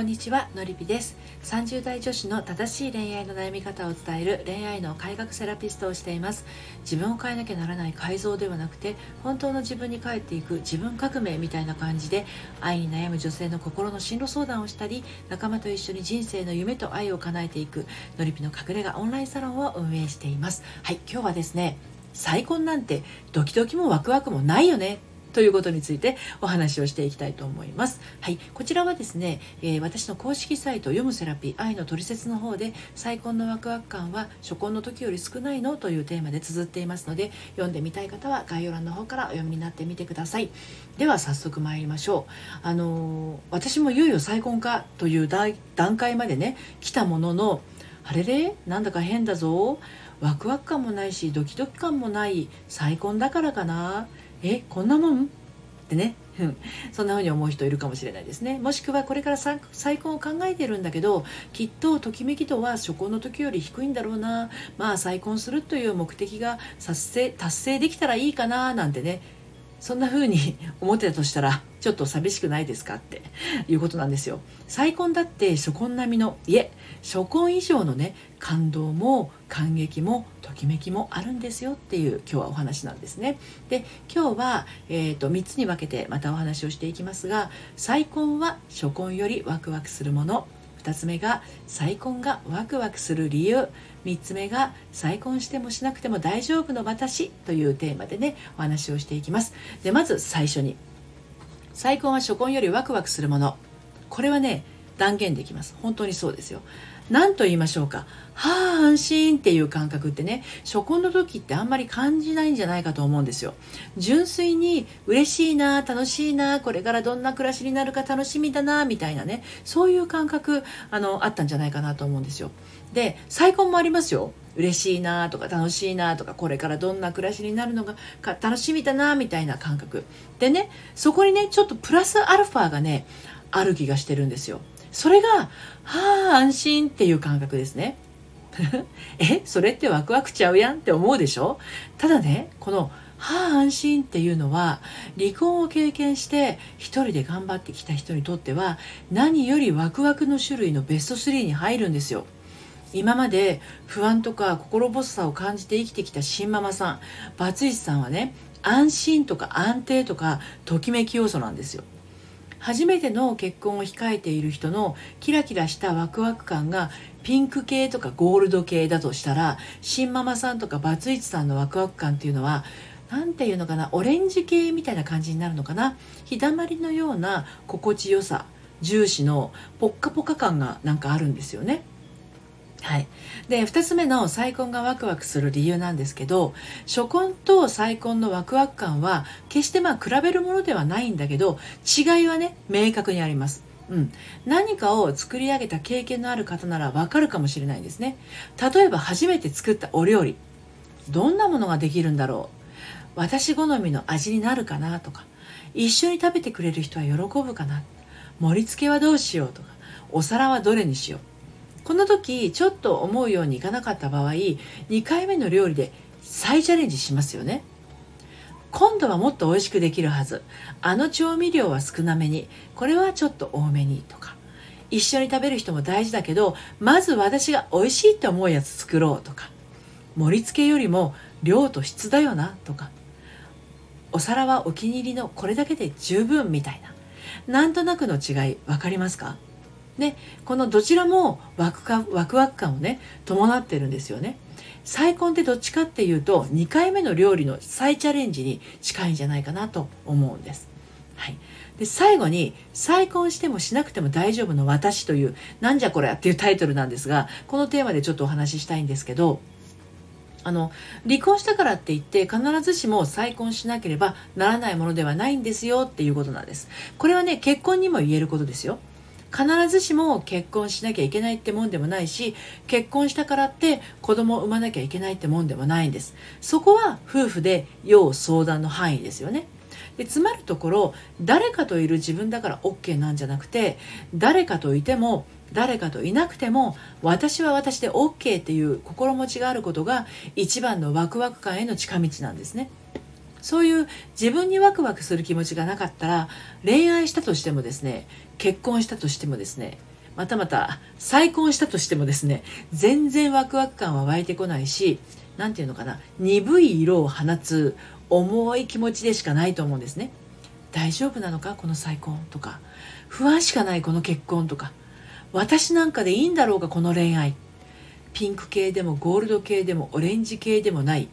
こんにちはのりぴです。30代女子の正しい恋愛の悩み方を伝える恋愛の改革セラピストをしています。自分を変えなきゃならない改造ではなくて本当の自分に帰っていく自分革命みたいな感じで愛に悩む女性の心の進路相談をしたり仲間と一緒に人生の夢と愛を叶えていくのりぴの隠れ家オンラインサロンを運営しています。はい今日はですね再婚なんてドキドキもワクワクもないよね。ということについてお話をしていきたいと思います。はい、こちらはですね、えー、私の公式サイト読むセラピー愛のトリセツの方で再婚のワクワク感は初婚の時より少ないのというテーマで綴っていますので読んでみたい方は概要欄の方からお読みになってみてください。では早速参りましょう。あのー、私もいよいよ再婚かという段階までね来たもののあれれ？なんだか変だぞワクワク感もないしドキドキ感もない再婚だからかなえこんなもん？ってね。そんな風に思う人いるかもしれないですね。もしくはこれから再婚を考えてるんだけどきっとときめき度は初婚の時より低いんだろうな。まあ再婚するという目的が達成達成できたらいいかななんてね。そんな風に 思ってたとしたらちょっと寂しくないですかっていうことなんですよ。再婚だって初婚並みのいえ初婚以上のね感動も感激もときめきもあるんですよっていう今日はお話なんですね。で今日は、えーと、3つに分けてまたお話をしていきますが再婚は初婚よりワクワクするもの。2つ目が再婚がワクワクする理由。3つ目が再婚してもしなくても大丈夫の私というテーマでねお話をしていきます。でまず最初に再婚は初婚よりワクワクするもの。これはね断言できます。本当にそうですよ。何と言いましょうか。はあ安心っていう感覚ってね初婚の時ってあんまり感じないんじゃないかと思うんですよ。純粋に嬉しいな楽しいなこれからどんな暮らしになるか楽しみだなみたいなねそういう感覚あのあったんじゃないかなと思うんですよ。で再婚もありますよ。嬉しいなとか楽しいなとかこれからどんな暮らしになるのが楽しみだなみたいな感覚。でねそこにねちょっとプラスアルファがねある気がしてるんですよ。それがはあ安心っていう感覚ですね。えそれってワクワクちゃうやんって思うでしょ？ただねこのはあ安心っていうのは離婚を経験して一人で頑張ってきた人にとっては何よりワクワクの種類のベスト3に入るんですよ。今まで不安とか心細さを感じて生きてきた新ママさんバツイチさんはね安心とか安定とかときめき要素なんですよ。初めての結婚を控えている人のキラキラしたワクワク感がピンク系とかゴールド系だとしたら新ママさんとかバツイチさんのワクワク感っていうのは何て言うのかなオレンジ系みたいな感じになるのかな日だまりのような心地よさ重視のポッカポカ感がなんかあるんですよね。はい、で2つ目の再婚がワクワクする理由なんですけど初婚と再婚のワクワク感は決してまあ比べるものではないんだけど違いはね明確にあります。うん、何かを作り上げた経験のある方ならわかるかもしれないですね。例えば初めて作ったお料理。どんなものができるんだろう。私好みの味になるかなとか。一緒に食べてくれる人は喜ぶかな。盛り付けはどうしようとか。お皿はどれにしよう。この時ちょっと思うようにいかなかった場合2回目の料理で再チャレンジしますよね。今度はもっと美味しくできるはず。あの調味料は少なめに。これはちょっと多めに。とか。一緒に食べる人も大事だけどまず私が美味しいって思うやつ作ろう。とか。盛り付けよりも量と質だよな。とか。お皿はお気に入りのこれだけで十分みたいな。なんとなくの違い分かりますか？でこのどちらもワクかワクワク感をね伴ってるんですよね再婚ってどっちかっていうと2回目の料理の再チャレンジに近いんじゃないかなと思うんです。はい、で最後に「再婚してもしなくても大丈夫の私」という「なんじゃこれ」っていうタイトルなんですがこのテーマでちょっとお話ししたいんですけどあの離婚したからって言って必ずしも再婚しなければならないものではないんですよっていうことなんです。これはね結婚にも言えることですよ。必ずしも結婚しなきゃいけないってもんでもないし結婚したからって子供を産まなきゃいけないってもんでもないんですそこは夫婦で要相談の範囲ですよねでつまるところ誰かといる自分だから OK なんじゃなくて誰かといても誰かといなくても私は私で OK っていう心持ちがあることが一番のワクワク感への近道なんですね。そういう自分にワクワクする気持ちがなかったら恋愛したとしてもですね結婚したとしてもですねまたまた再婚したとしてもですね全然ワクワク感は湧いてこないし何て言うのかな鈍い色を放つ重い気持ちでしかないと思うんですね。大丈夫なのかこの再婚とか。不安しかないこの結婚とか。私なんかでいいんだろうかこの恋愛。ピンク系でもゴールド系でもオレンジ系でもない。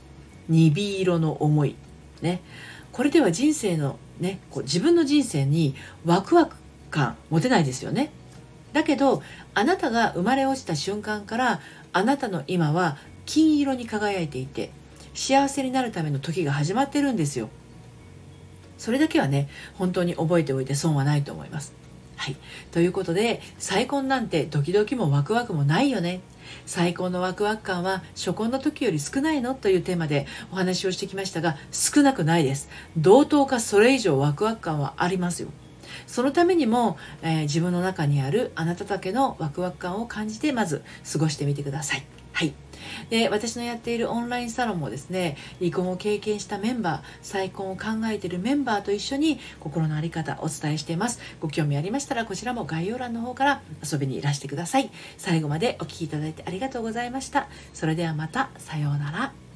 鈍色の思い。ね。これでは人生のねこう自分の人生にワクワク感持てないですよね。だけどあなたが生まれ落ちた瞬間からあなたの今は金色に輝いていて幸せになるための時が始まってるんですよ。それだけはね本当に覚えておいて損はないと思います。はい。ということで、再婚なんてドキドキもワクワクもないよね。再婚のワクワク感は初婚の時より少ないの？というテーマでお話をしてきましたが、少なくないです。同等かそれ以上ワクワク感はありますよ。そのためにも、えー、自分の中にあるあなただけのワクワク感を感じてまず過ごしてみてください。はい。で、私のやっているオンラインサロンもですね、離婚を経験したメンバー、再婚を考えているメンバーと一緒に心の在り方お伝えしています。ご興味ありましたらこちらも概要欄の方から遊びにいらしてください。最後までお聴きいただいてありがとうございました。それではまた、さようなら。